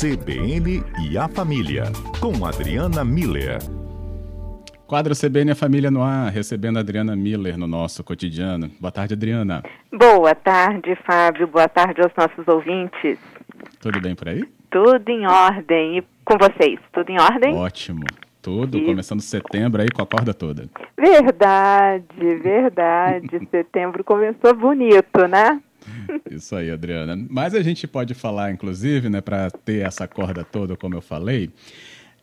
CBN e a Família, com Adriana Miller. Quadro CBN e a Família no ar, recebendo a Adriana Miller no nosso cotidiano. Boa tarde, Adriana. Boa tarde, Fábio. Boa tarde aos nossos ouvintes. Tudo bem por aí? Tudo em ordem. E com vocês, tudo em ordem? Ótimo. Tudo, e... começando setembro aí com a corda toda. Verdade, verdade. setembro começou bonito, né? Isso aí, Adriana. Mas a gente pode falar, inclusive, né, para ter essa corda toda, como eu falei,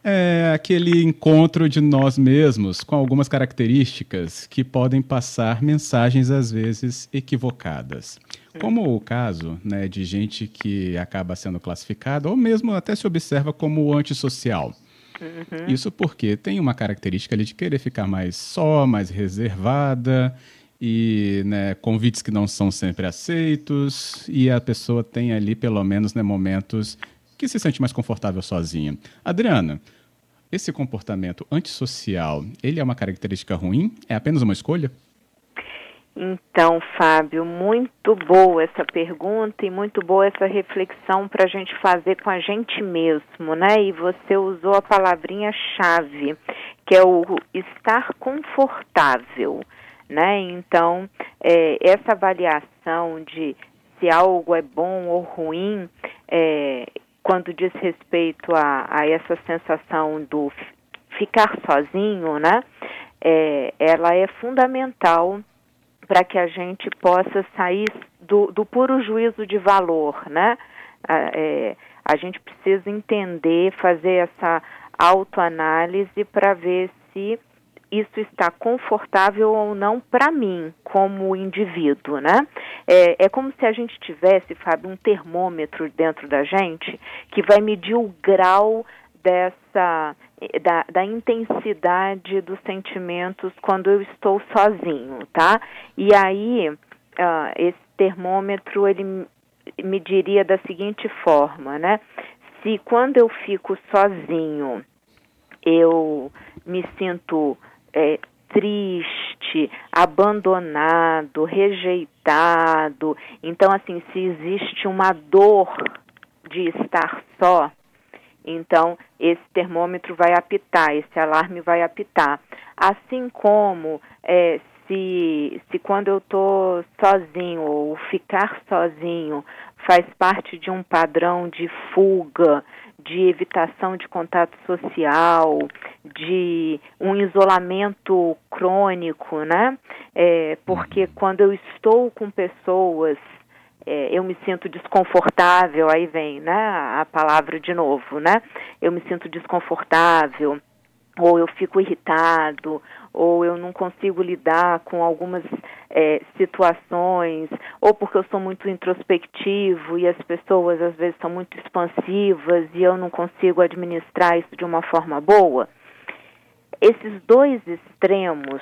é aquele encontro de nós mesmos com algumas características que podem passar mensagens às vezes equivocadas. Como o caso né, de gente que acaba sendo classificada, ou mesmo até se observa como antissocial. Uhum. Isso porque tem uma característica ali de querer ficar mais só, mais reservada, e né, convites que não são sempre aceitos, e a pessoa tem ali, pelo menos, né, momentos que se sente mais confortável sozinha. Adriana, esse comportamento antissocial, ele é uma característica ruim? É apenas uma escolha? Então, Fábio, muito boa essa pergunta e muito boa essa reflexão para a gente fazer com a gente mesmo, né? E você usou a palavrinha-chave, que é o estar confortável, né? Então, é, essa avaliação de se algo é bom ou ruim, é, quando diz respeito a, a essa sensação do ficar sozinho, né? É, ela é fundamental para que a gente possa sair do, do puro juízo de valor, né? É, a gente precisa entender, fazer essa autoanálise para ver se isso está confortável ou não para mim, como indivíduo, né? É, é, como se a gente tivesse, Fábio, um termômetro dentro da gente que vai medir o grau dessa da, da, intensidade dos sentimentos quando eu estou sozinho, tá? E aí uh, esse termômetro ele mediria da seguinte forma, né? Se quando eu fico sozinho eu me sinto é, triste, abandonado, rejeitado, então assim se existe uma dor de estar só, então, esse termômetro vai apitar, esse alarme vai apitar. Assim como é, se, se quando eu estou sozinho ou ficar sozinho faz parte de um padrão de fuga, de evitação de contato social, de um isolamento crônico, né? É, porque uhum. quando eu estou com pessoas é, eu me sinto desconfortável, aí vem né, a palavra de novo, né? Eu me sinto desconfortável, ou eu fico irritado, ou eu não consigo lidar com algumas é, situações, ou porque eu sou muito introspectivo e as pessoas às vezes são muito expansivas e eu não consigo administrar isso de uma forma boa. Esses dois extremos,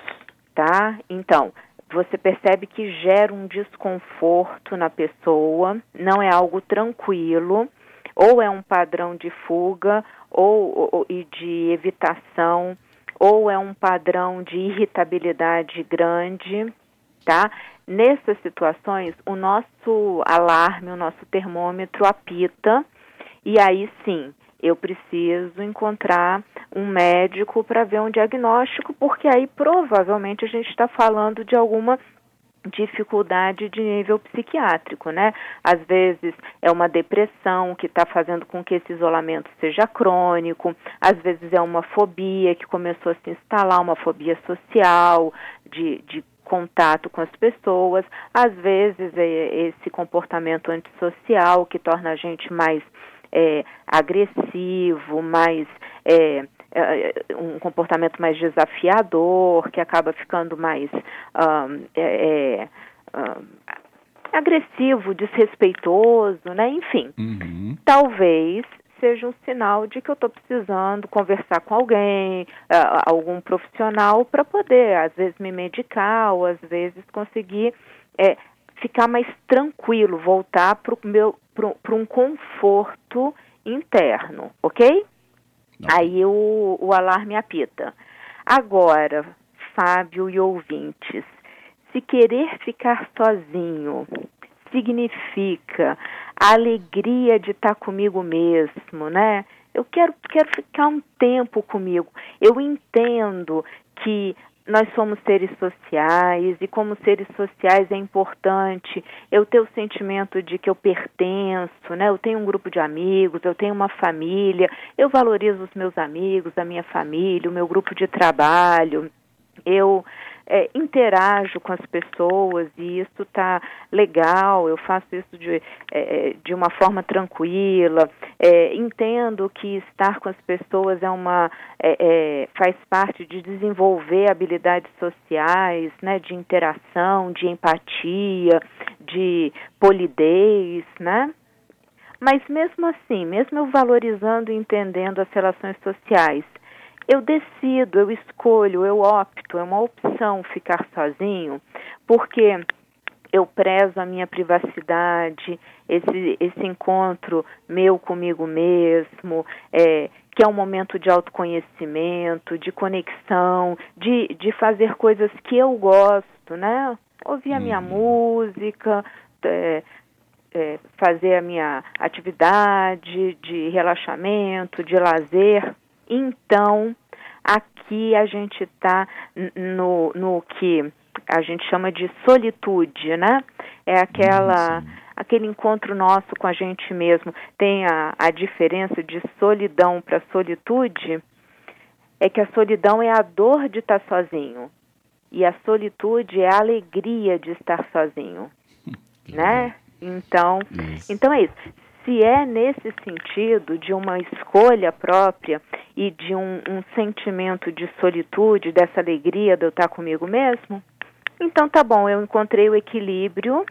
tá? Então, você percebe que gera um desconforto na pessoa, não é algo tranquilo, ou é um padrão de fuga ou, ou e de evitação, ou é um padrão de irritabilidade grande, tá? Nessas situações, o nosso alarme, o nosso termômetro apita, e aí sim, eu preciso encontrar um médico para ver um diagnóstico, porque aí provavelmente a gente está falando de alguma dificuldade de nível psiquiátrico, né? Às vezes é uma depressão que está fazendo com que esse isolamento seja crônico, às vezes é uma fobia que começou a se instalar, uma fobia social, de, de contato com as pessoas, às vezes é esse comportamento antissocial que torna a gente mais é, agressivo, mais é, é, um comportamento mais desafiador, que acaba ficando mais um, é, um, agressivo, desrespeitoso, né? Enfim, uhum. talvez seja um sinal de que eu estou precisando conversar com alguém, uh, algum profissional, para poder, às vezes, me medicar ou às vezes conseguir é, ficar mais tranquilo, voltar para um conforto interno, ok? Não. Aí o, o alarme apita. Agora, Fábio e ouvintes, se querer ficar sozinho, significa, a alegria de estar comigo mesmo, né? Eu quero, quero ficar um tempo comigo. Eu entendo que nós somos seres sociais e como seres sociais é importante eu ter o sentimento de que eu pertenço, né? Eu tenho um grupo de amigos, eu tenho uma família, eu valorizo os meus amigos, a minha família, o meu grupo de trabalho. Eu é, interajo com as pessoas e isso está legal, eu faço isso de, é, de uma forma tranquila, é, entendo que estar com as pessoas é uma é, é, faz parte de desenvolver habilidades sociais, né, de interação, de empatia, de polidez, né? Mas mesmo assim, mesmo eu valorizando e entendendo as relações sociais, eu decido, eu escolho, eu opto, é uma opção ficar sozinho, porque eu prezo a minha privacidade, esse, esse encontro meu comigo mesmo, é, que é um momento de autoconhecimento, de conexão, de, de fazer coisas que eu gosto, né? Ouvir a minha uhum. música, é, é, fazer a minha atividade de relaxamento, de lazer. Então, aqui a gente está no, no que a gente chama de solitude, né? É aquela. aquele encontro nosso com a gente mesmo. Tem a, a diferença de solidão para solitude, é que a solidão é a dor de estar sozinho. E a solitude é a alegria de estar sozinho. né? Então, isso. então é isso se é nesse sentido de uma escolha própria e de um, um, sentimento de solitude, dessa alegria de eu estar comigo mesmo, então tá bom, eu encontrei o equilíbrio,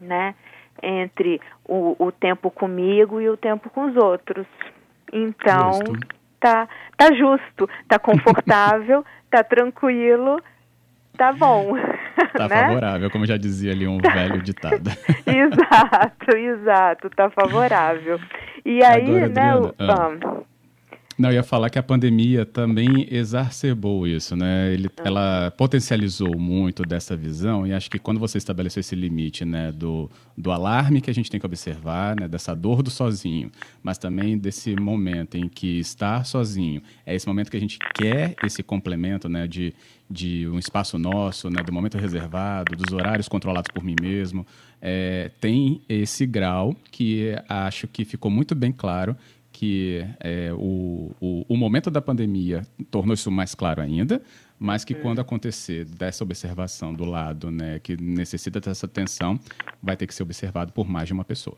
né, entre o, o tempo comigo e o tempo com os outros. Então, justo. tá, tá justo, tá confortável, tá tranquilo, tá bom. Tá né? favorável, como já dizia ali um tá. velho ditado. exato, exato, tá favorável. E aí, né, Adriana, ah. o, não, eu ia falar que a pandemia também exacerbou isso, né? Ele, ah. Ela potencializou muito dessa visão e acho que quando você estabeleceu esse limite, né, do, do alarme que a gente tem que observar, né, dessa dor do sozinho, mas também desse momento em que estar sozinho é esse momento que a gente quer esse complemento, né, de, de um espaço nosso, né, do momento reservado, dos horários controlados por mim mesmo, é, tem esse grau que acho que ficou muito bem claro que é, o, o, o, momento da pandemia tornou isso mais claro ainda, mas que é. quando acontecer dessa observação do lado, né, que necessita dessa atenção, vai ter que ser observado por mais de uma pessoa.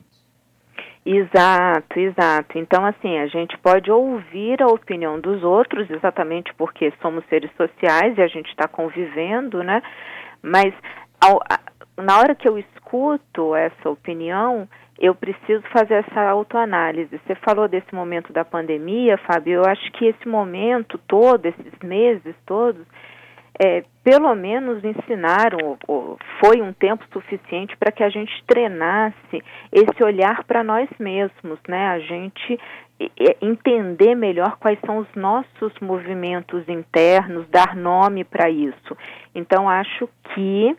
Exato, exato. Então, assim, a gente pode ouvir a opinião dos outros, exatamente porque somos seres sociais e a gente está convivendo, né? Mas ao, a, na hora que eu escuto essa opinião, eu preciso fazer essa autoanálise. Você falou desse momento da pandemia, Fábio, eu acho que esse momento todo, esses meses todos, é, pelo menos ensinaram, ou, foi um tempo suficiente para que a gente treinasse esse olhar para nós mesmos, né? A gente entender melhor quais são os nossos movimentos internos, dar nome para isso. Então, acho que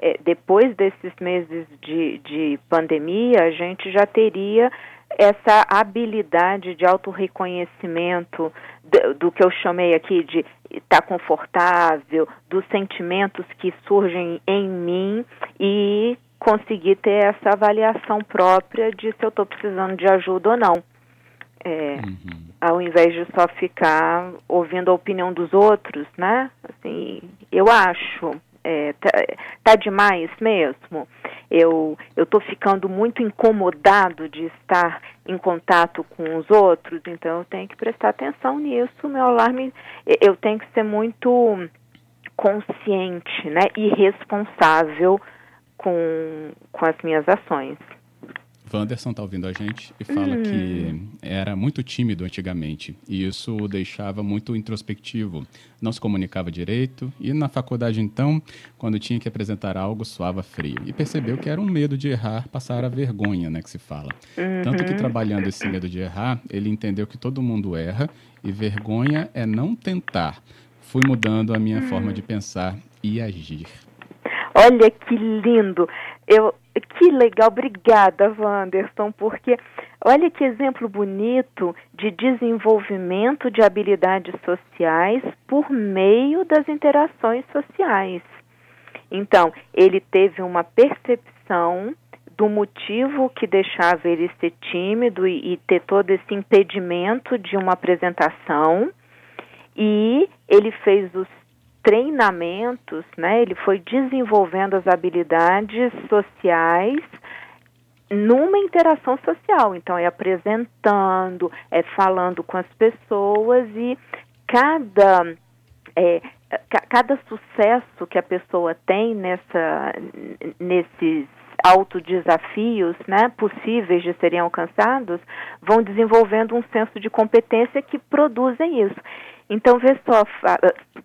é, depois desses meses de, de pandemia, a gente já teria essa habilidade de autorreconhecimento do, do que eu chamei aqui de estar tá confortável, dos sentimentos que surgem em mim e conseguir ter essa avaliação própria de se eu estou precisando de ajuda ou não. É, uhum. Ao invés de só ficar ouvindo a opinião dos outros, né? Assim, eu acho, é, tá, tá demais mesmo. Eu eu estou ficando muito incomodado de estar em contato com os outros, então eu tenho que prestar atenção nisso. Meu alarme, eu tenho que ser muito consciente, né, e responsável com com as minhas ações. Wanderson está ouvindo a gente e fala hum. que era muito tímido antigamente e isso o deixava muito introspectivo, não se comunicava direito e na faculdade então, quando tinha que apresentar algo, suava frio e percebeu que era um medo de errar, passar a vergonha, né, que se fala. Uhum. Tanto que trabalhando esse medo de errar, ele entendeu que todo mundo erra e vergonha é não tentar. Fui mudando a minha uhum. forma de pensar e agir. Olha que lindo. Eu Que legal, obrigada, Wanderson, porque olha que exemplo bonito de desenvolvimento de habilidades sociais por meio das interações sociais. Então, ele teve uma percepção do motivo que deixava ele ser tímido e, e ter todo esse impedimento de uma apresentação, e ele fez os treinamentos, né? Ele foi desenvolvendo as habilidades sociais numa interação social. Então, é apresentando, é falando com as pessoas e cada é, cada sucesso que a pessoa tem nessa nesses autodesafios né, possíveis de serem alcançados, vão desenvolvendo um senso de competência que produzem isso. Então, vê só,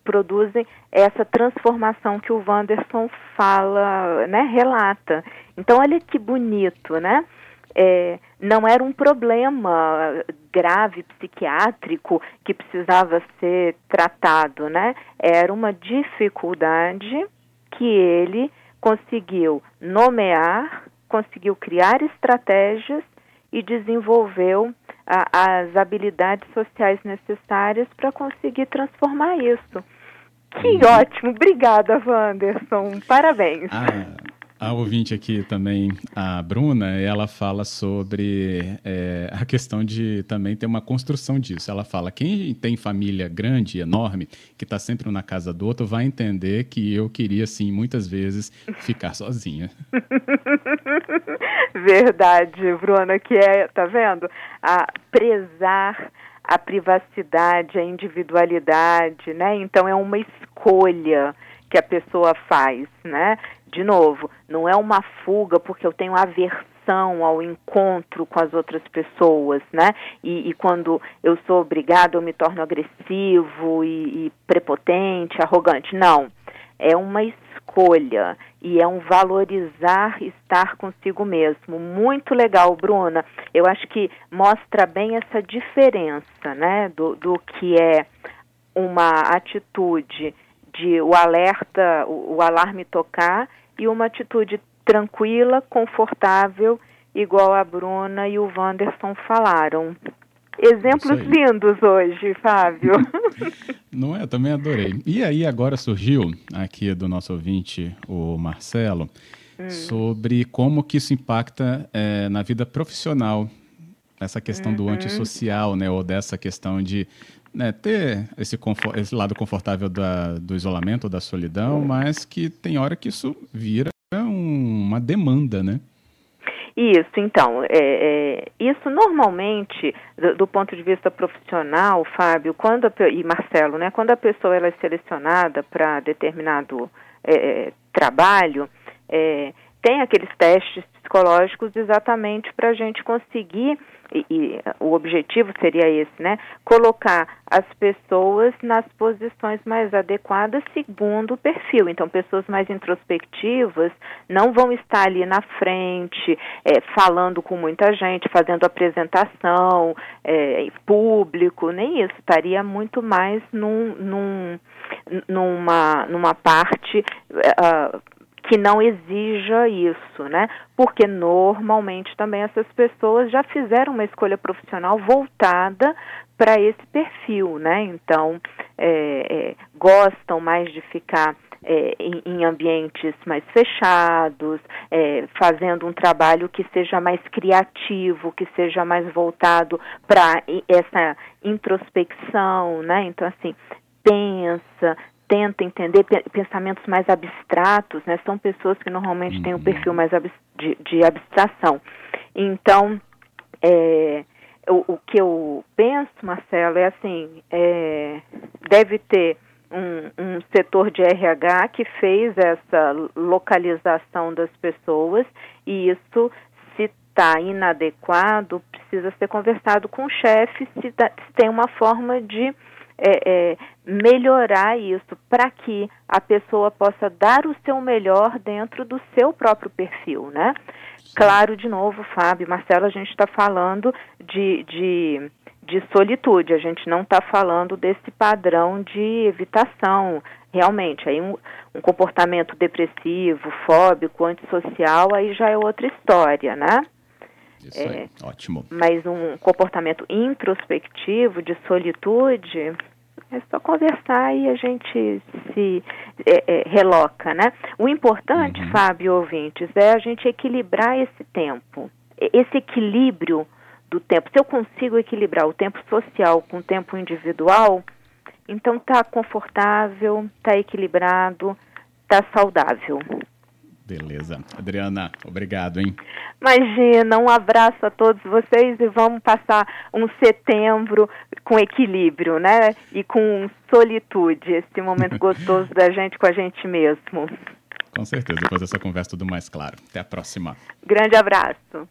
produzem essa transformação que o Wanderson fala, né, relata. Então, olha que bonito, né? É, não era um problema grave psiquiátrico que precisava ser tratado, né? Era uma dificuldade que ele conseguiu nomear, conseguiu criar estratégias e desenvolveu a, as habilidades sociais necessárias para conseguir transformar isso. Que uhum. ótimo! Obrigada, Wanderson. Parabéns. Ah, a ouvinte aqui também, a Bruna, ela fala sobre é, a questão de também ter uma construção disso. Ela fala: quem tem família grande, enorme, que está sempre na casa do outro, vai entender que eu queria, sim, muitas vezes, ficar sozinha. Verdade, Bruna, que é, tá vendo? A prezar a privacidade, a individualidade, né? Então é uma escolha que a pessoa faz, né? de novo, não é uma fuga porque eu tenho aversão ao encontro com as outras pessoas, né? E, e quando eu sou obrigado, eu me torno agressivo e, e prepotente, arrogante. Não. É uma escolha e é um valorizar estar consigo mesmo. Muito legal, Bruna. Eu acho que mostra bem essa diferença, né? Do, do que é uma atitude de o alerta, o, o alarme tocar e uma atitude tranquila, confortável, igual a Bruna e o Wanderson falaram. Exemplos lindos hoje, Fábio. Não é? Também adorei. E aí agora surgiu aqui do nosso ouvinte, o Marcelo, hum. sobre como que isso impacta é, na vida profissional, essa questão uhum. do antissocial, né? Ou dessa questão de né, ter esse, esse, lado confortável da, do isolamento, da solidão, mas que tem hora que isso vira um, uma demanda, né? Isso, então, é, é, isso normalmente, do, do, ponto de vista profissional, Fábio, quando a, e Marcelo, né, quando a pessoa ela é selecionada para determinado é, é, trabalho, é, tem aqueles testes psicológicos exatamente para a gente conseguir e, e, o objetivo seria esse, né? Colocar as pessoas nas posições mais adequadas segundo o perfil. Então, pessoas mais introspectivas não vão estar ali na frente, é, falando com muita gente, fazendo apresentação é, público, nem isso. Estaria muito mais num, num numa, numa parte uh, que não exija isso, né? Porque normalmente também essas pessoas já fizeram uma escolha profissional voltada para esse perfil, né? Então é, é, gostam mais de ficar é, em, em, ambientes mais fechados, é, fazendo um trabalho que seja mais criativo, que seja mais voltado para essa introspecção, né? Então assim pensa, tenta entender pensamentos mais abstratos, né? São pessoas que normalmente uhum. têm um uhum. perfil mais de, de abstração. Então, é, o, o, que eu penso, Marcelo, é assim, é, deve ter um, um, setor de RH que fez essa localização das pessoas e isso, se está inadequado, precisa ser conversado com o chefe se, se tem uma forma de é, é, melhorar isso para que a pessoa possa dar o seu melhor dentro do seu próprio perfil, né? Claro, de novo, Fábio, Marcelo, a gente está falando de, de, de, solitude, a gente não está falando desse padrão de evitação realmente, aí um, um, comportamento depressivo, fóbico, antissocial, aí já é outra história, né? Isso é, aí, ótimo. Mas um comportamento introspectivo, de solitude, é só conversar e a gente se é, é, reloca, né? O importante, uhum. Fábio ouvintes, é a gente equilibrar esse tempo. Esse equilíbrio do tempo. Se eu consigo equilibrar o tempo social com o tempo individual, então tá confortável, tá equilibrado, tá saudável. Beleza. Adriana, obrigado, hein? Imagina, um abraço a todos vocês e vamos passar um setembro com equilíbrio, né? E com solitude, esse momento gostoso da gente com a gente mesmo. Com certeza, depois dessa conversa tudo mais claro. Até a próxima. Grande abraço.